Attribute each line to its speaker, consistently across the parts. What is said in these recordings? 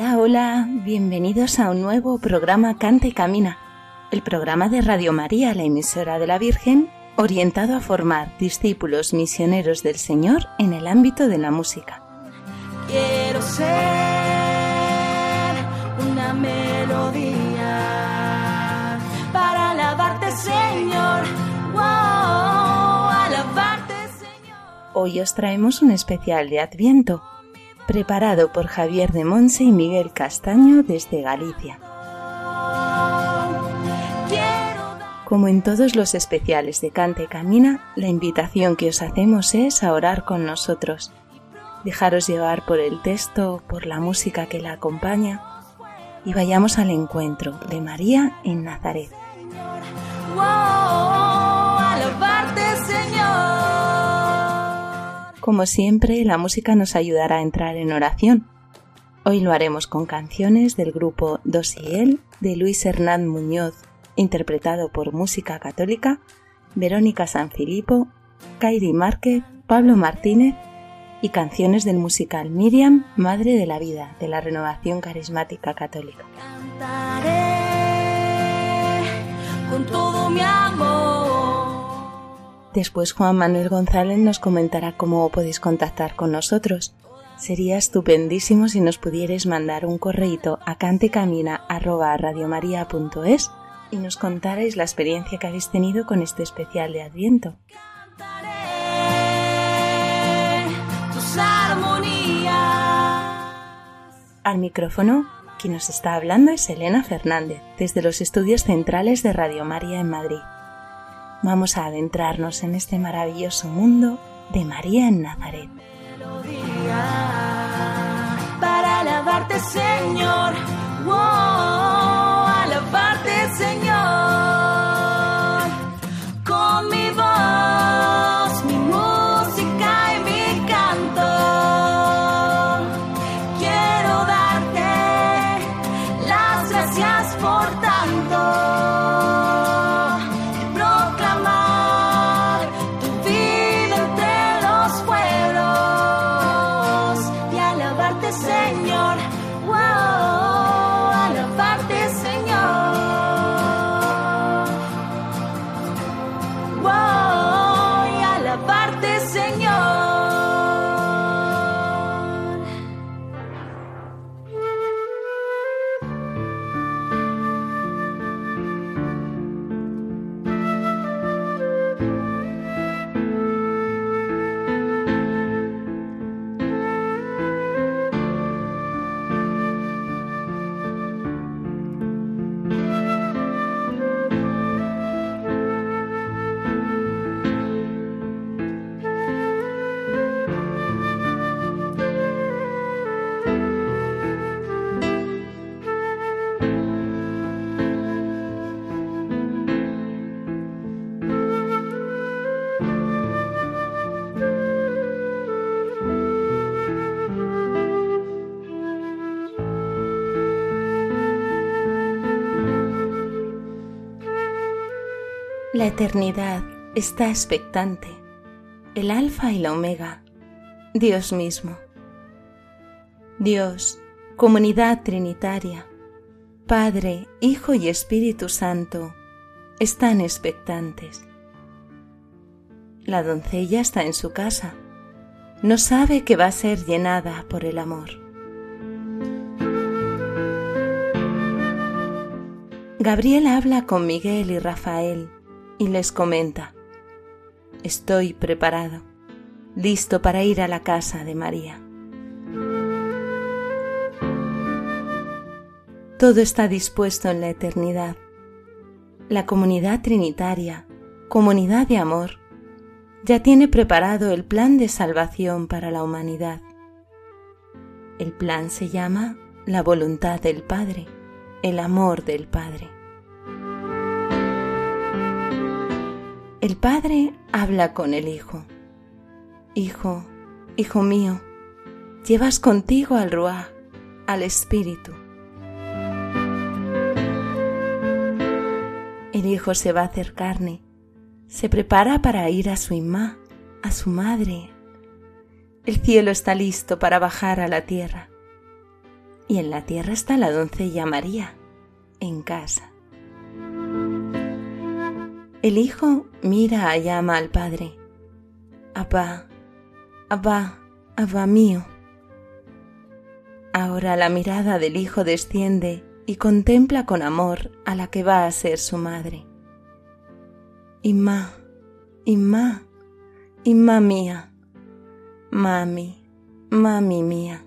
Speaker 1: Hola, hola, bienvenidos a un nuevo programa Canta y Camina, el programa de Radio María, la emisora de la Virgen, orientado a formar discípulos misioneros del Señor en el ámbito de la música.
Speaker 2: Quiero ser una melodía para alabarte, Señor. Wow, alabarte, Señor.
Speaker 1: Hoy os traemos un especial de Adviento, preparado por Javier de Monse y Miguel Castaño desde Galicia. Como en todos los especiales de Cante Camina, la invitación que os hacemos es a orar con nosotros. Dejaros llevar por el texto, por la música que la acompaña y vayamos al encuentro de María en Nazaret. Como siempre, la música nos ayudará a entrar en oración. Hoy lo haremos con canciones del grupo Dos y Él de Luis Hernán Muñoz, interpretado por Música Católica, Verónica Sanfilippo, Kairi Márquez, Pablo Martínez y canciones del musical Miriam, Madre de la Vida, de la Renovación Carismática Católica. Después Juan Manuel González nos comentará cómo podéis contactar con nosotros. Sería estupendísimo si nos pudierais mandar un correíto a cantecamina@radiomaria.es y nos contarais la experiencia que habéis tenido con este especial de Adviento. Al micrófono, quien nos está hablando es Elena Fernández, desde los estudios centrales de Radio María en Madrid. Vamos a adentrarnos en este maravilloso mundo de María en Nazaret.
Speaker 2: Wow,
Speaker 1: La eternidad está expectante, el alfa y la omega, Dios mismo. Dios, comunidad trinitaria, Padre, Hijo y Espíritu Santo, están expectantes. La doncella está en su casa, no sabe que va a ser llenada por el amor. Gabriel habla con Miguel y Rafael y les comenta, Estoy preparado, listo para ir a la casa de María. Todo está dispuesto en la eternidad. La comunidad trinitaria, comunidad de amor, ya tiene preparado el plan de salvación para la humanidad. El plan se llama la voluntad del Padre, el amor del Padre. El Padre habla con el Hijo. Hijo, Hijo mío, llevas contigo al Ruach, al Espíritu. El Hijo se va a hacer carne, se prepara para ir a su imá, a su madre. El cielo está listo para bajar a la tierra. Y en la tierra está la doncella María, en casa. El hijo mira y llama al padre. Abba, Abba, Abba mío. Ahora la mirada del hijo desciende y contempla con amor a la que va a ser su madre. Imá, Imá, Imá mía, mami, mami mía.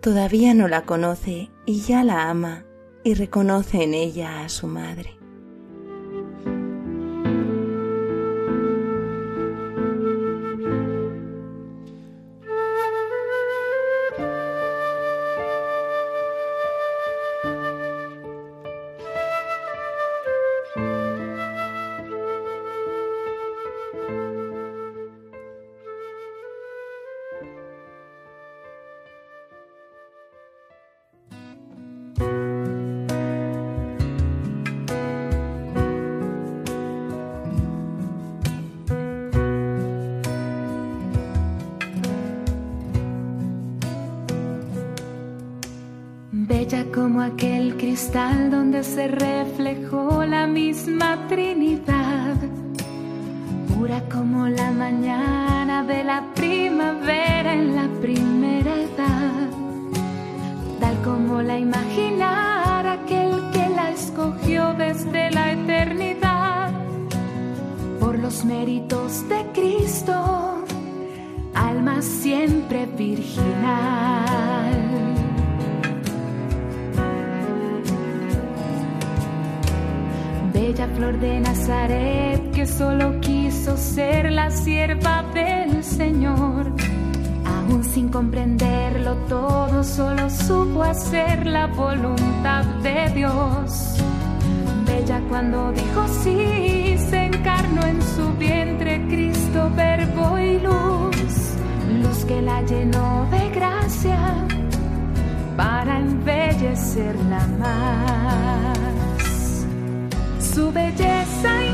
Speaker 1: Todavía no la conoce y ya la ama y reconoce en ella a su madre.
Speaker 3: Donde se reflejó la misma Trinidad. Pura como la mañana de la primavera en la primera edad. Tal como la imaginara aquel que la escogió desde la eternidad. Por los méritos de Cristo, alma siempre virginal. Flor de Nazaret que solo quiso ser la sierva del Señor. Aún sin comprenderlo todo, solo supo hacer la voluntad de Dios. Bella cuando dijo sí, se encarnó en su vientre Cristo, verbo y luz. Luz que la llenó de gracia para embellecerla más. Su belleza incomparable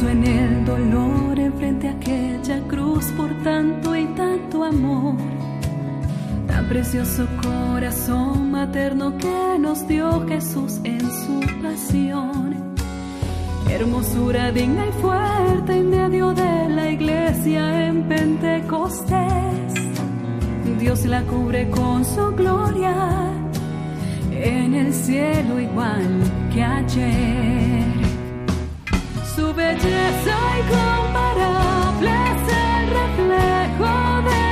Speaker 3: En
Speaker 4: el dolor, enfrente a aquella cruz por tanto y tanto amor. Tan precioso corazón materno que nos dio Jesús en su pasión. Hermosura digna y fuerte en medio de la iglesia en Pentecostés. Dios la cubre con su gloria en el cielo igual que ayer. Su belleza incomparable es el reflejo del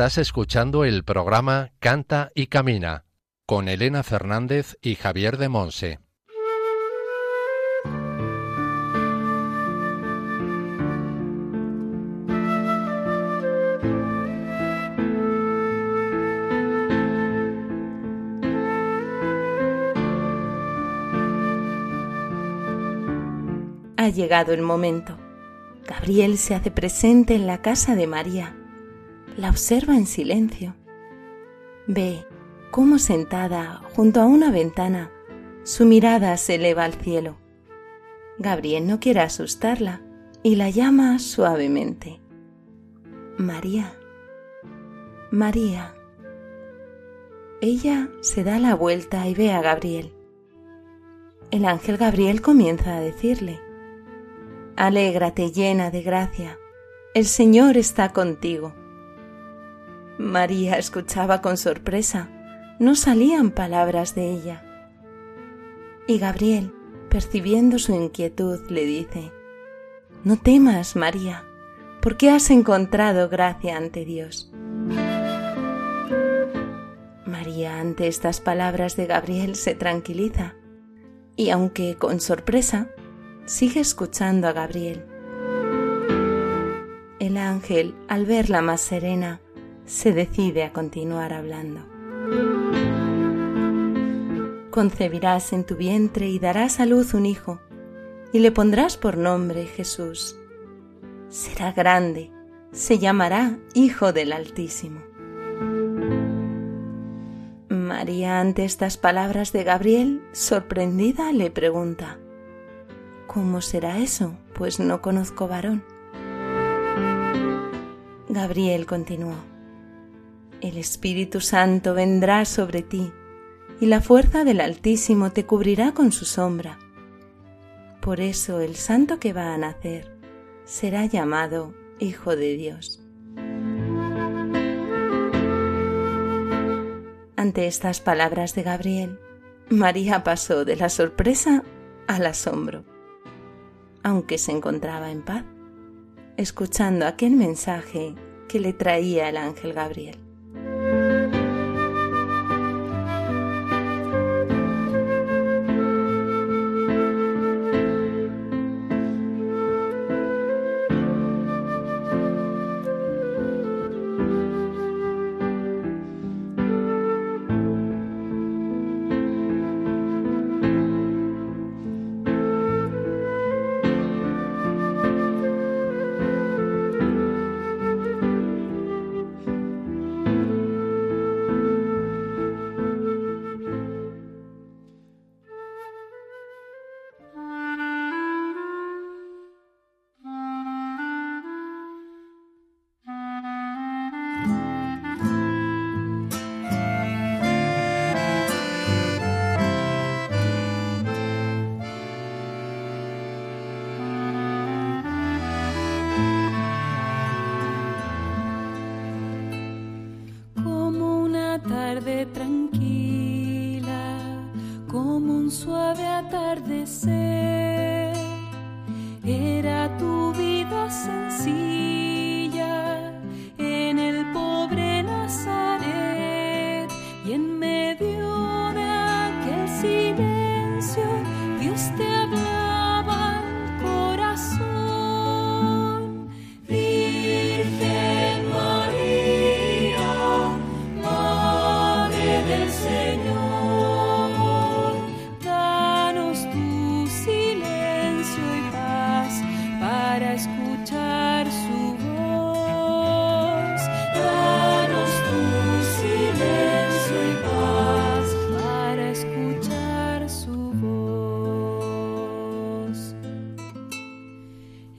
Speaker 5: Estás escuchando el programa Canta y Camina con Elena Fernández y Javier de Monse.
Speaker 1: Ha llegado el momento. Gabriel se hace presente en la casa de María. La observa en silencio. Ve cómo sentada junto a una ventana, su mirada se eleva al cielo. Gabriel no quiere asustarla y la llama suavemente. María. María. Ella se da la vuelta y ve a Gabriel. El ángel Gabriel comienza a decirle, Alégrate llena de gracia, el Señor está contigo. María escuchaba con sorpresa, no salían palabras de ella. Y Gabriel, percibiendo su inquietud, le dice, No temas, María, porque has encontrado gracia ante Dios. María ante estas palabras de Gabriel se tranquiliza y aunque con sorpresa, sigue escuchando a Gabriel. El ángel, al verla más serena, se decide a continuar hablando. Concebirás en tu vientre y darás a luz un hijo, y le pondrás por nombre Jesús. Será grande, se llamará Hijo del Altísimo. María, ante estas palabras de Gabriel, sorprendida, le pregunta, ¿Cómo será eso? Pues no conozco varón. Gabriel continuó, El Espíritu Santo vendrá sobre ti, y la fuerza del Altísimo te cubrirá con su sombra. Por eso el santo que va a nacer será llamado Hijo de Dios. Ante estas palabras de Gabriel, María pasó de la sorpresa al asombro aunque se encontraba en paz, escuchando aquel mensaje que le traía el ángel Gabriel.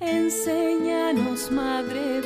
Speaker 3: Enséñanos, Madre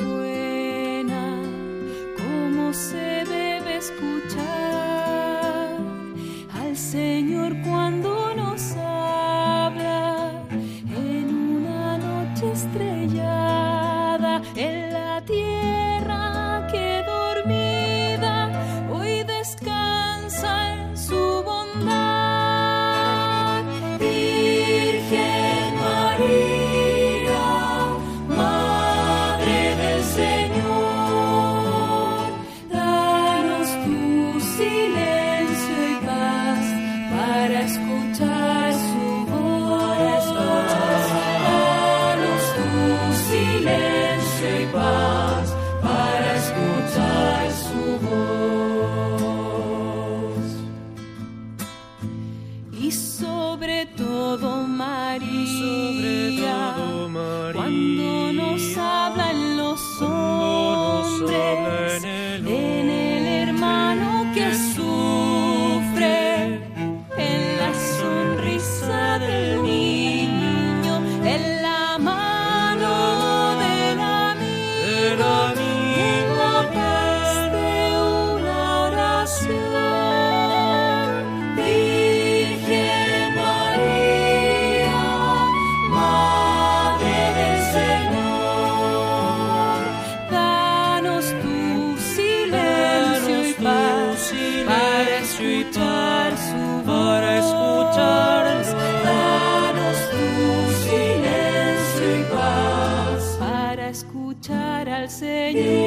Speaker 3: Señor.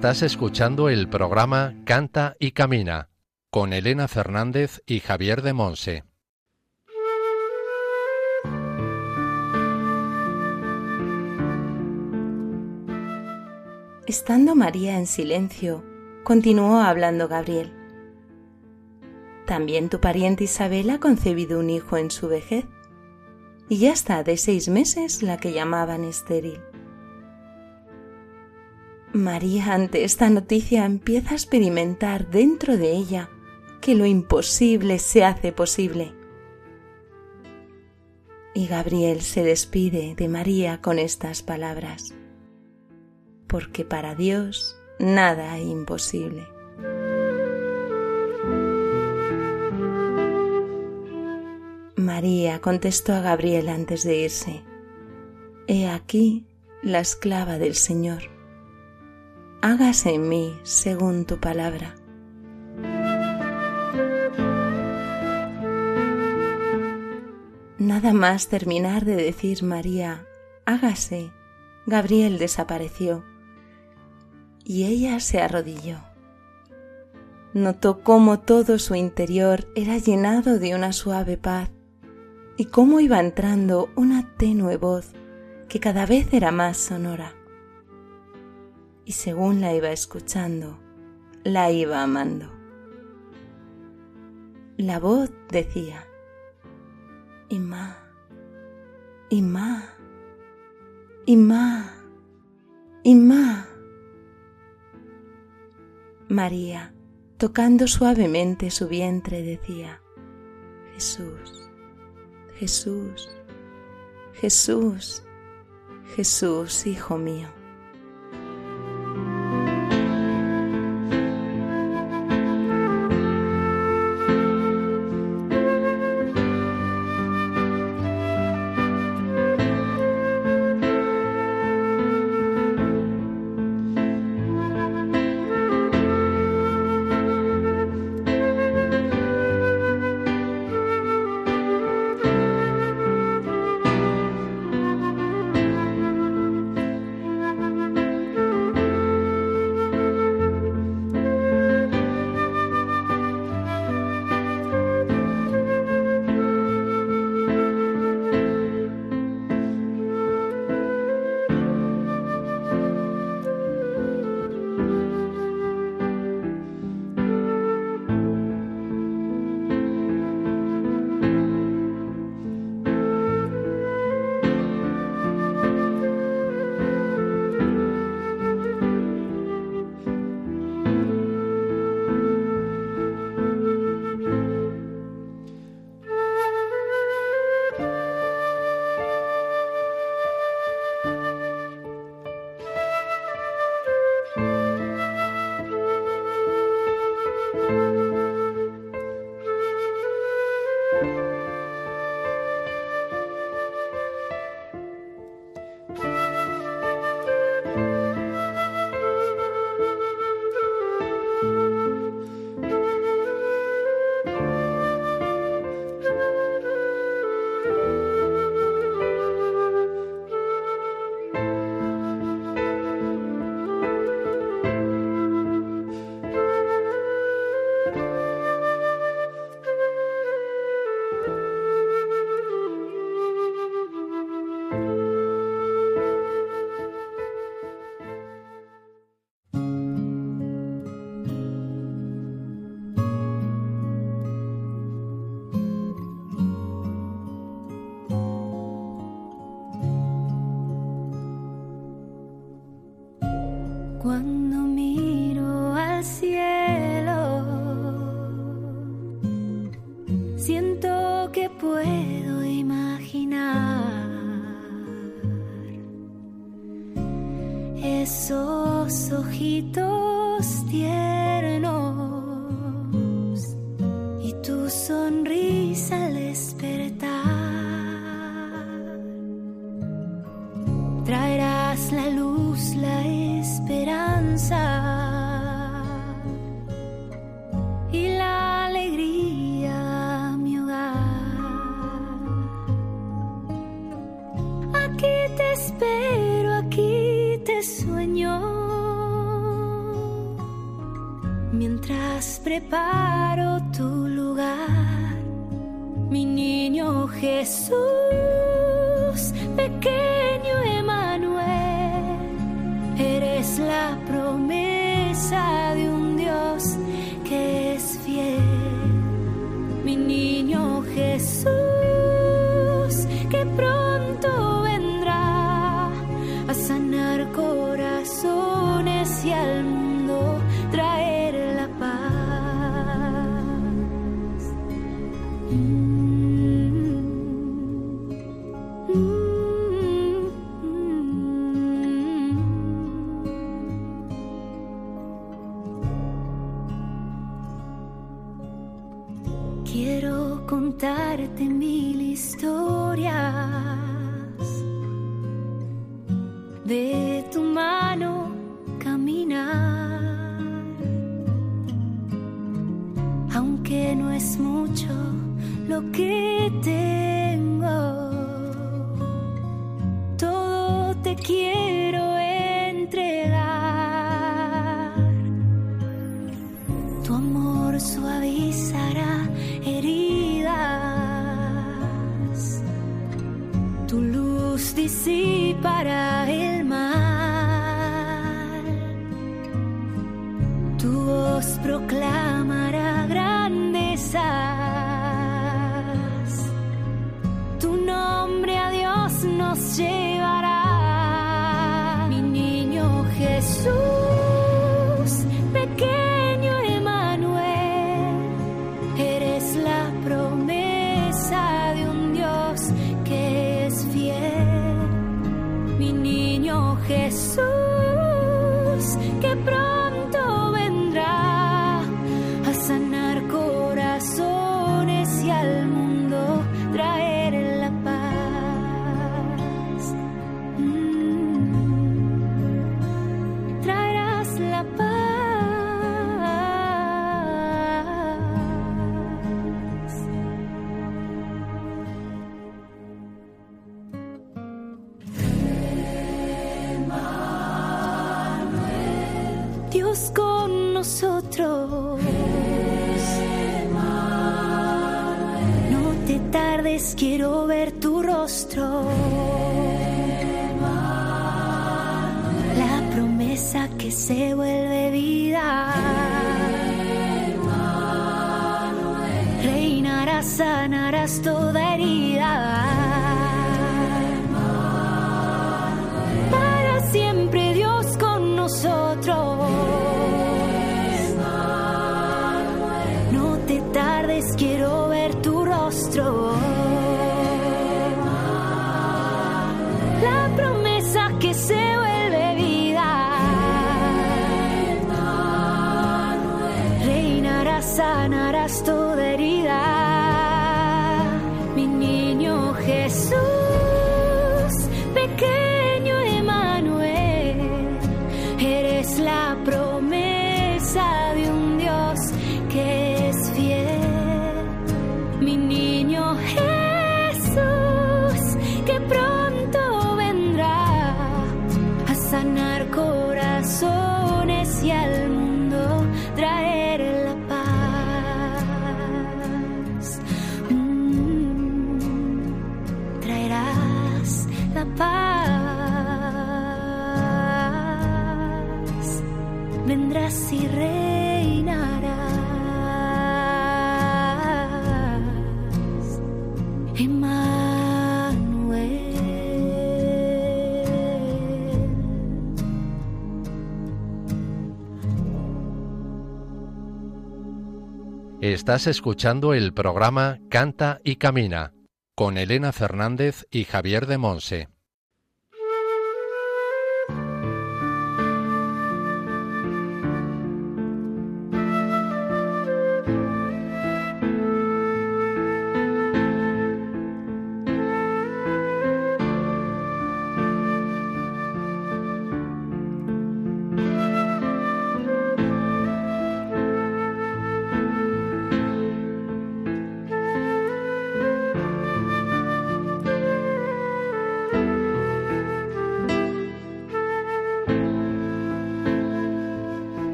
Speaker 5: Estás escuchando el programa Canta y Camina con Elena Fernández y Javier de Monse.
Speaker 1: Estando María en silencio, continuó hablando Gabriel. También tu pariente Isabel ha concebido un hijo en su vejez, y ya está de seis meses la que llamaban estéril. María ante esta noticia empieza a experimentar dentro de ella que lo imposible se hace posible. Y Gabriel se despide de María con estas palabras porque para Dios nada es imposible. María contestó a Gabriel antes de irse, He aquí la esclava del Señor. Hágase en mí según tu palabra. Nada más terminar de decir María, hágase, Gabriel desapareció y ella se arrodilló. Notó cómo todo su interior era llenado de una suave paz y cómo iba entrando una tenue voz que cada vez era más sonora. Y según la iba escuchando, la iba amando. La voz decía, Imá, Imá, Imá, Imá. María, tocando suavemente su vientre, decía, Jesús, Jesús, Jesús, Jesús, Hijo mío.
Speaker 2: esos ojitos tiernos. lo que te sanarás toda herida.
Speaker 5: Estás escuchando el programa Canta y Camina con Elena Fernández y Javier de Monse.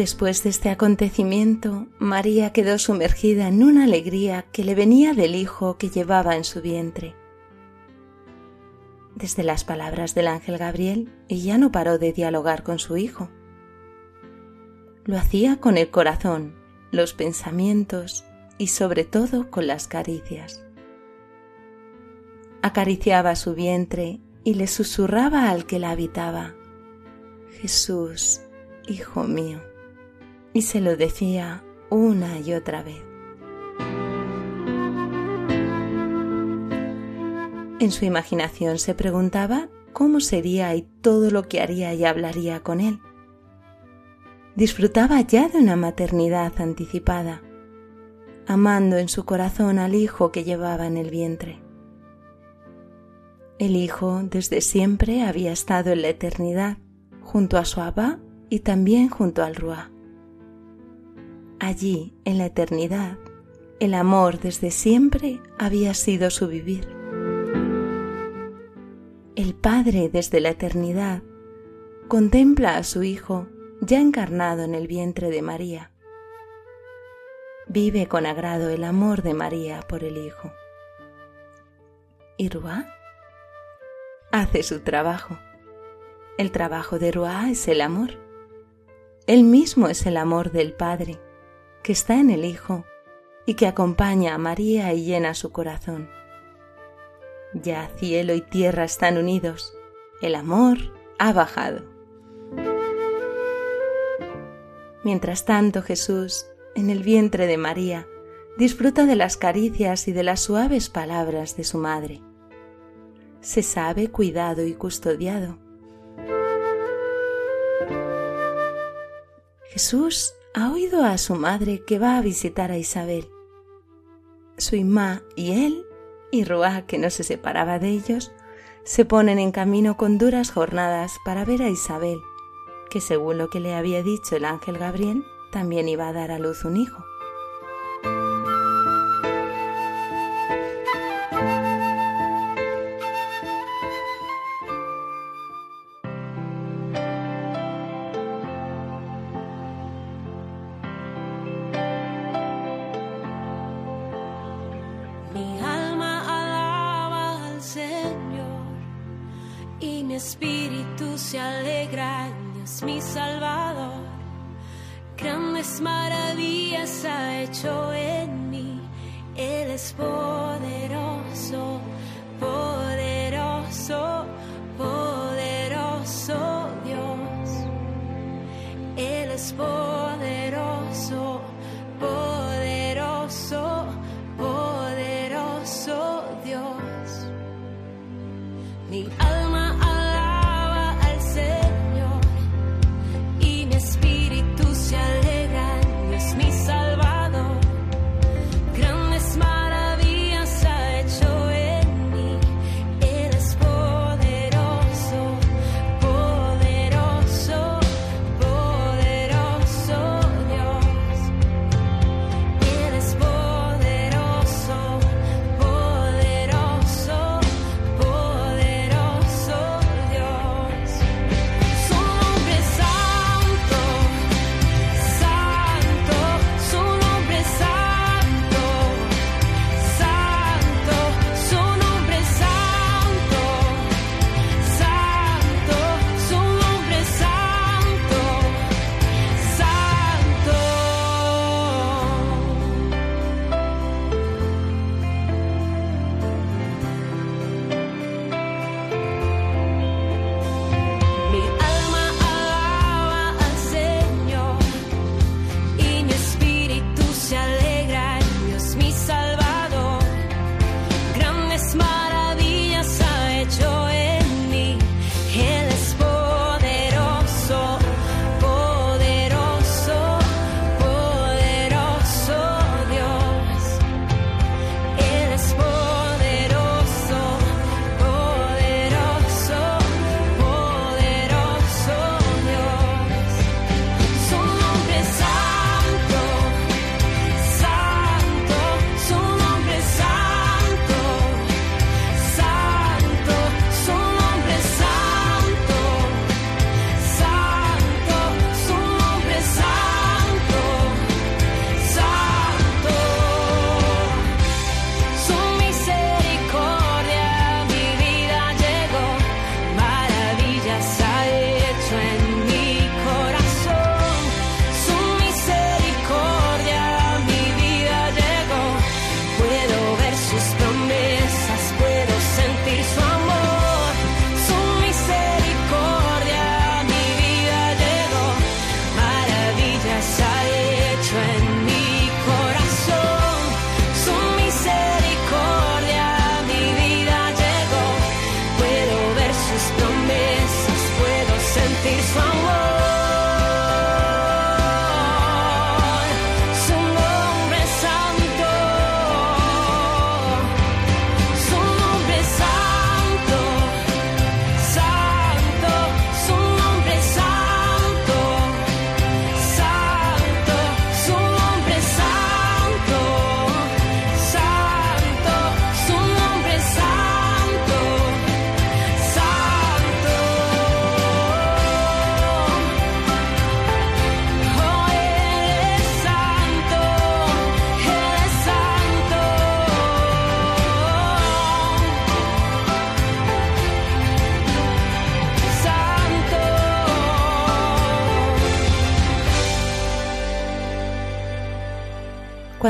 Speaker 1: Después de este acontecimiento, María quedó sumergida en una alegría que le venía del hijo que llevaba en su vientre. Desde las palabras del ángel Gabriel, ella no paró de dialogar con su hijo. Lo hacía con el corazón, los pensamientos y sobre todo con las caricias. Acariciaba su vientre y le susurraba al que la habitaba, Jesús, hijo mío y se lo decía una y otra vez. En su imaginación se preguntaba cómo sería y todo lo que haría y hablaría con él. Disfrutaba ya de una maternidad anticipada, amando en su corazón al hijo que llevaba en el vientre. El hijo desde siempre había estado en la eternidad, junto a su Abba y también junto al Ruá. Allí, en la eternidad, el amor desde siempre había sido su vivir. El Padre desde la eternidad contempla a su Hijo ya encarnado en el vientre de María. Vive con agrado el amor de María por el Hijo. ¿Y Ruá? Hace su trabajo. El trabajo de Ruá es el amor. Él mismo es el amor del Padre que está en el Hijo y que acompaña a María y llena su corazón. Ya cielo y tierra están unidos, el amor ha bajado. Mientras tanto Jesús, en el vientre de María, disfruta de las caricias y de las suaves palabras de su madre. Se sabe cuidado y custodiado. Jesús ha oído a su madre que va a visitar a Isabel. Su imá y él, y Ruá, que no se separaba de ellos, se ponen en camino con duras jornadas para ver a Isabel, que según lo que le había dicho el ángel Gabriel, también iba a dar a luz un hijo.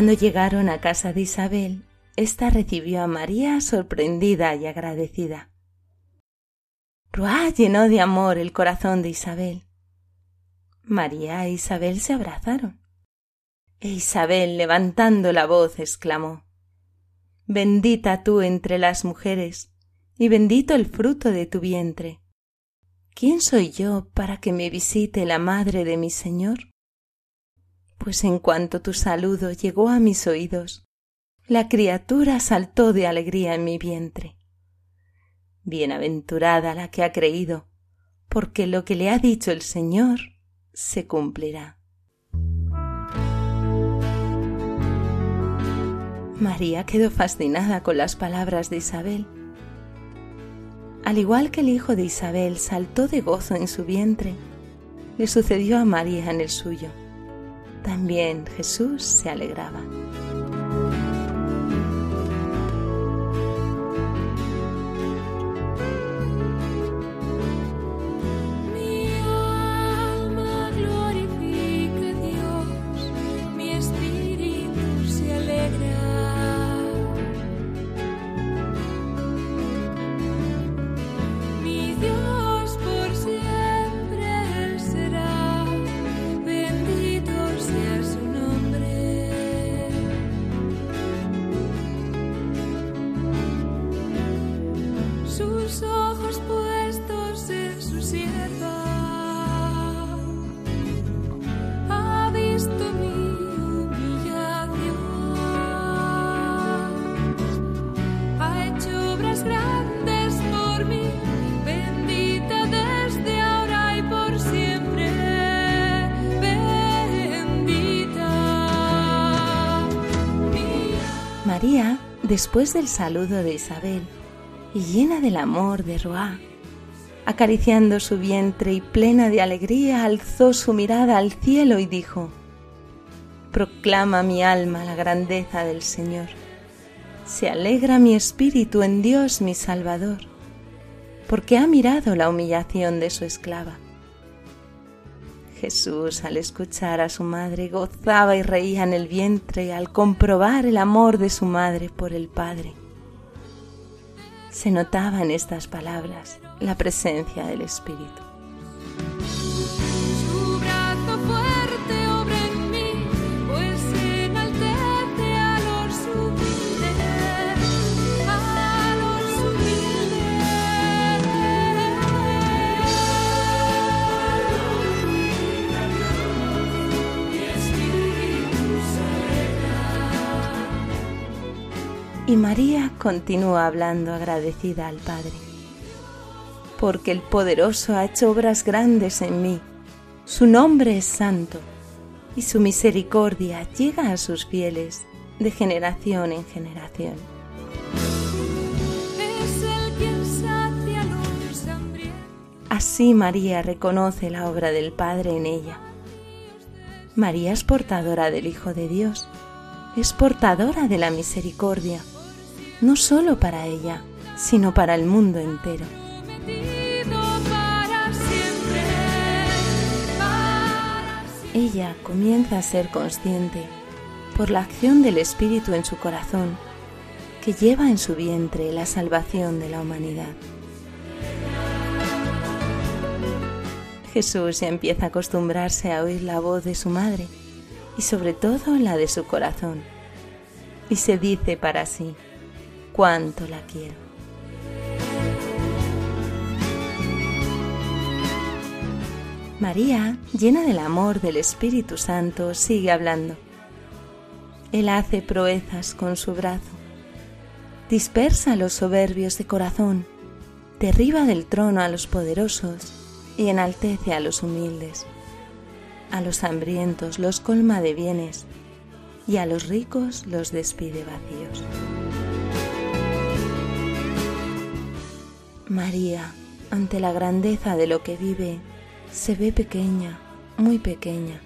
Speaker 1: Cuando llegaron a casa de Isabel, ésta recibió a María sorprendida y agradecida. Ruá llenó de amor el corazón de Isabel. María e Isabel se abrazaron. E Isabel, levantando la voz, exclamó Bendita tú entre las mujeres, y bendito el fruto de tu vientre. ¿Quién soy yo para que me visite la madre de mi Señor? Pues en cuanto tu saludo llegó a mis oídos, la criatura saltó de alegría en mi vientre. Bienaventurada la que ha creído, porque lo que le ha dicho el Señor se cumplirá. María quedó fascinada con las palabras de Isabel. Al igual que el hijo de Isabel saltó de gozo en su vientre, le sucedió a María en el suyo también Jesús se alegraba. María, después del saludo de Isabel, y llena del amor de Roá, acariciando su vientre y plena de alegría, alzó su mirada al cielo y dijo, Proclama mi alma la grandeza del Señor. Se alegra mi espíritu en Dios mi Salvador, porque ha mirado la humillación de su esclava Jesús, al escuchar a su madre, gozaba y reía en el vientre al comprobar el amor de su madre por el Padre. Se notaba en estas palabras la presencia del Espíritu. Y María continúa hablando agradecida al Padre. Porque el poderoso ha hecho obras grandes en mí. Su nombre es santo y su misericordia llega a sus fieles de generación en generación. Así María reconoce la obra del Padre en ella. María es portadora del Hijo de Dios, es portadora de la misericordia no solo para ella, sino para el mundo entero. Ella comienza a ser consciente, por la acción del Espíritu en su corazón, que lleva en su vientre la salvación de la humanidad. Jesús empieza a acostumbrarse a oír la voz de su madre y sobre todo la de su corazón. Y se dice para sí, cuánto la quiero. María, llena del amor del Espíritu Santo, sigue hablando. Él hace proezas con su brazo, dispersa a los soberbios de corazón, derriba del trono a los poderosos y enaltece a los humildes. A los hambrientos los colma de bienes y a los ricos los despide vacíos. María, ante la grandeza de lo que vive, se ve pequeña, muy pequeña,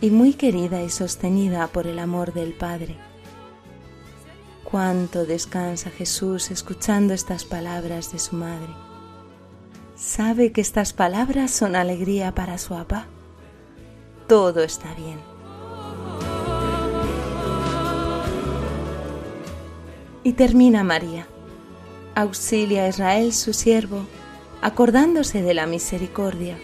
Speaker 1: y muy querida y sostenida por el amor del Padre. Cuánto descansa Jesús escuchando estas palabras de su madre. Sabe que estas palabras son alegría para su papá. Todo está bien. Y termina María. Auxilia a Israel su siervo, acordándose de la misericordia,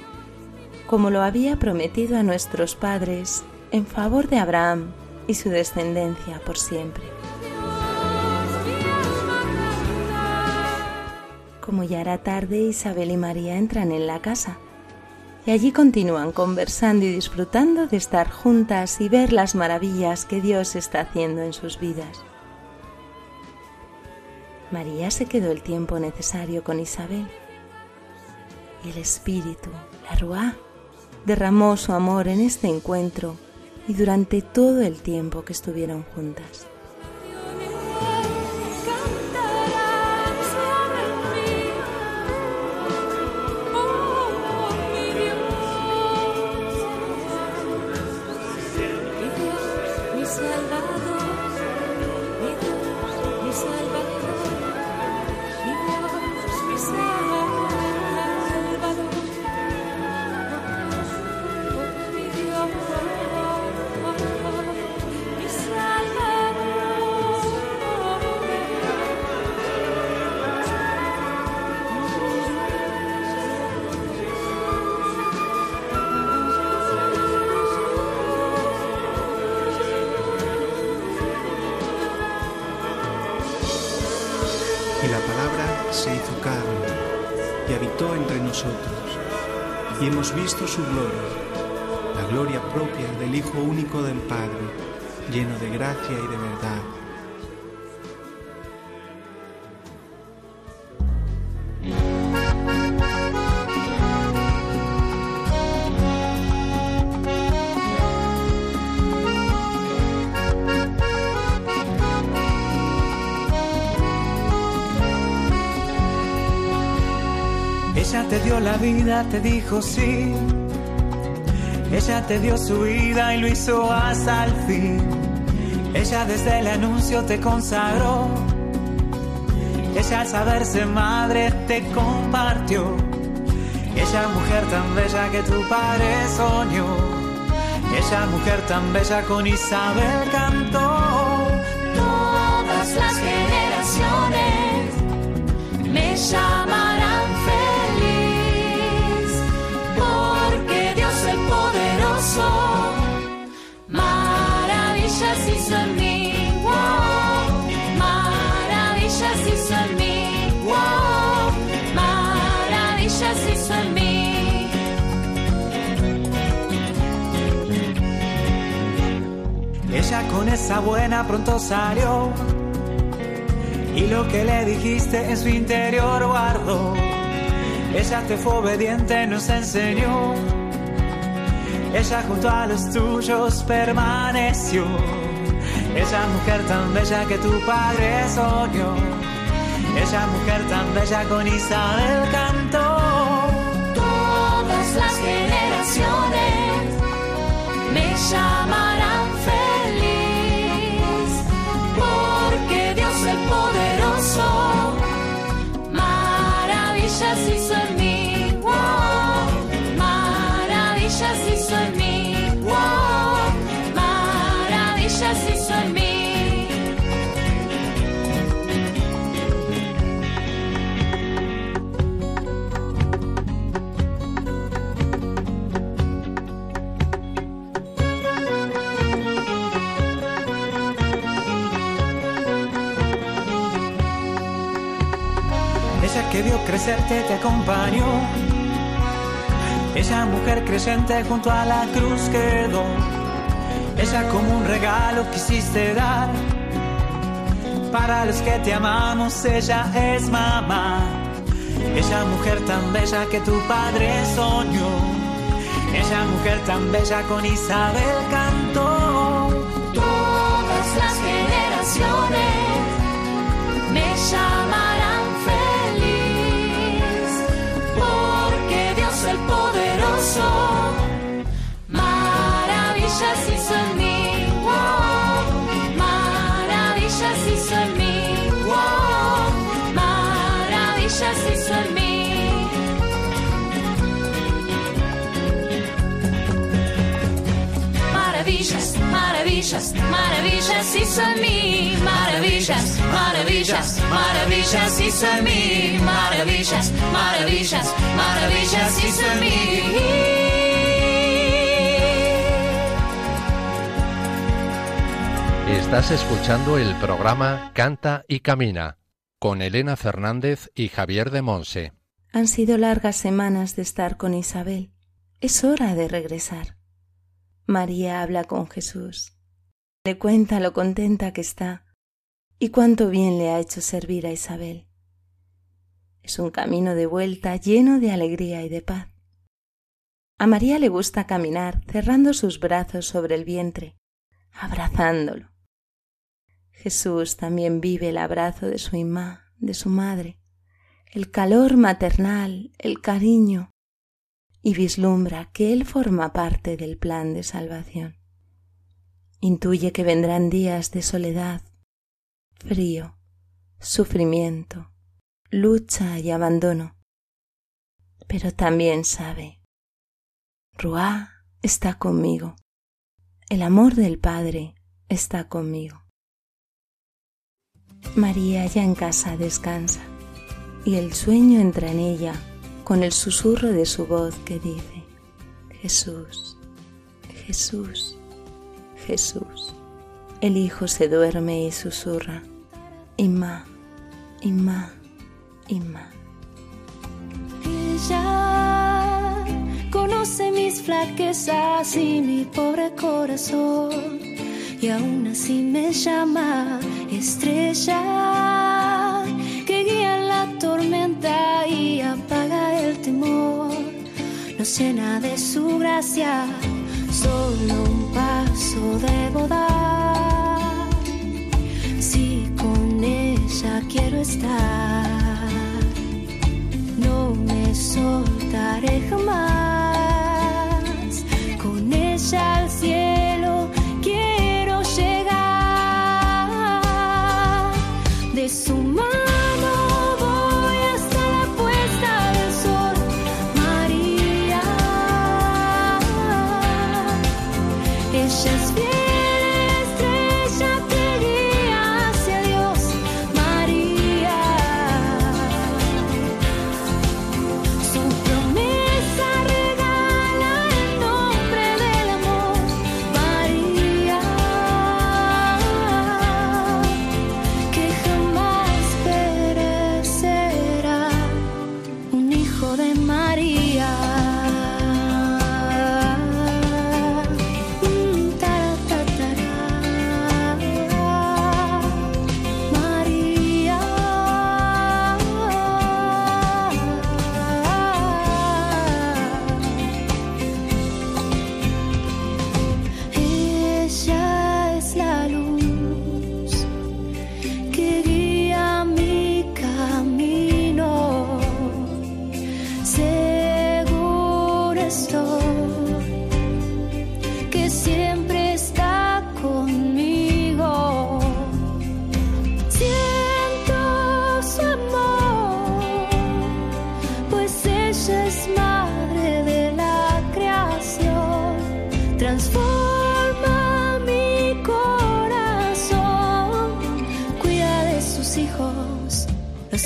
Speaker 1: como lo había prometido a nuestros padres, en favor de Abraham y su descendencia por siempre. Como ya era tarde, Isabel y María entran en la casa y allí continúan conversando y disfrutando de estar juntas y ver las maravillas que Dios está haciendo en sus vidas. María se quedó el tiempo necesario con Isabel y el Espíritu, la Ruá, derramó su amor en este encuentro y durante todo el tiempo que estuvieron juntas.
Speaker 6: Ella te dio la vida, te dijo sí. Ella te dio su vida y lo hizo hasta el fin. Ella desde el anuncio te consagró. Ella al saberse madre te compartió. Ella mujer tan bella que tu padre soñó. Ella mujer tan bella con Isabel cantó.
Speaker 2: Todas las generaciones me llamarán
Speaker 6: Ella con esa buena pronto salió. Y lo que le dijiste en su interior guardó. Ella te fue obediente, nos enseñó. Ella junto a los tuyos permaneció. Esa mujer tan bella que tu padre soñó. Esa mujer tan bella con Isabel cantó.
Speaker 2: Todas las generaciones me llamarán
Speaker 6: acompañó. Ella mujer creyente junto a la cruz quedó. Ella como un regalo quisiste dar. Para los que te amamos, ella es mamá. Ella mujer tan bella que tu padre soñó. Ella mujer tan bella con Isabel cantó.
Speaker 2: Todas las generaciones me llamarán Maravillas, maravillas, maravillas maravillas
Speaker 7: hizo en mí, maravillas, maravillas, maravillas hizo en mí, maravillas, maravillas, maravillas hizo en mí.
Speaker 5: Estás escuchando el programa Canta y Camina con Elena Fernández y Javier de Monse.
Speaker 1: Han sido largas semanas de estar con Isabel. Es hora de regresar. María habla con Jesús. Le cuenta lo contenta que está y cuánto bien le ha hecho servir a Isabel. Es un camino de vuelta lleno de alegría y de paz. A María le gusta caminar cerrando sus brazos sobre el vientre, abrazándolo. Jesús también vive el abrazo de su imá, de su madre, el calor maternal, el cariño, y vislumbra que Él forma parte del plan de salvación. Intuye que vendrán días de soledad, frío, sufrimiento, lucha y abandono, pero también sabe, Ruá está conmigo, el amor del Padre está conmigo. María ya en casa descansa y el sueño entra en ella con el susurro de su voz que dice, Jesús, Jesús, Jesús. El hijo se duerme y susurra, Imá, Imá, Imá.
Speaker 2: Ella conoce mis flaquezas y mi pobre corazón y aún así me llama estrella que guía la tormenta y apaga el temor. Nos llena de su gracia, solo un paso debo dar. Si con ella quiero estar, no me soltaré jamás.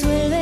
Speaker 2: Los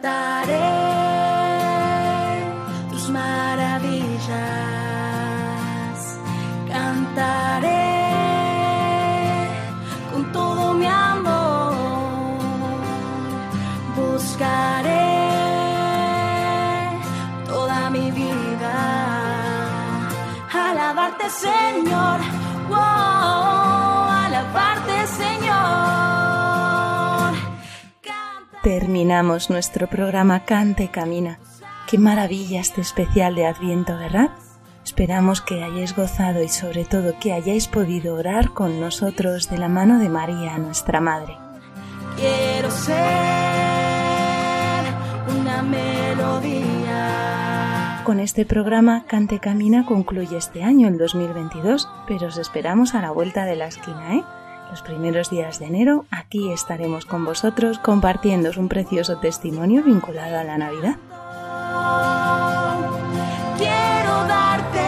Speaker 2: Señor.
Speaker 1: Terminamos nuestro programa Cante y Camina. Qué maravilla este especial de Adviento, ¿verdad? Esperamos que hayáis gozado y sobre todo que hayáis podido orar con nosotros de la mano de María, nuestra Madre.
Speaker 2: Quiero ser una melodía
Speaker 1: con este programa Cante Camina concluye este año, el 2022, pero os esperamos a la vuelta de la esquina, ¿eh? Los primeros días de enero aquí estaremos con vosotros compartiendo un precioso testimonio vinculado a la Navidad.
Speaker 2: Quiero darte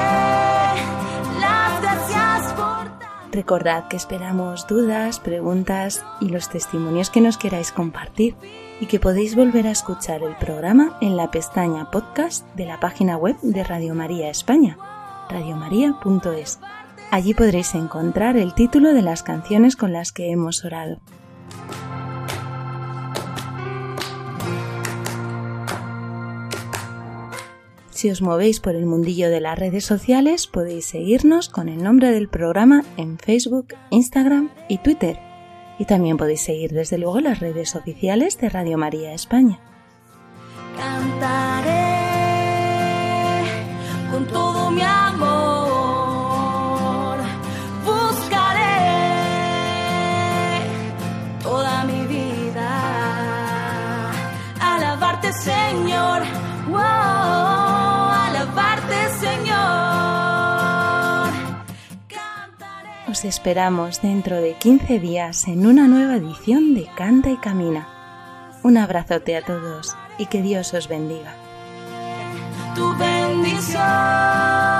Speaker 2: las gracias por...
Speaker 1: Recordad que esperamos dudas, preguntas y los testimonios que nos queráis compartir y que podéis volver a escuchar el programa en la pestaña podcast de la página web de Radio María España, radiomaria.es. Allí podréis encontrar el título de las canciones con las que hemos orado. Si os movéis por el mundillo de las redes sociales, podéis seguirnos con el nombre del programa en Facebook, Instagram y Twitter y también podéis seguir desde luego las redes oficiales de Radio María España. Os esperamos dentro de 15 días en una nueva edición de Canta y Camina. Un abrazote a todos y que Dios os bendiga.
Speaker 2: Tu bendición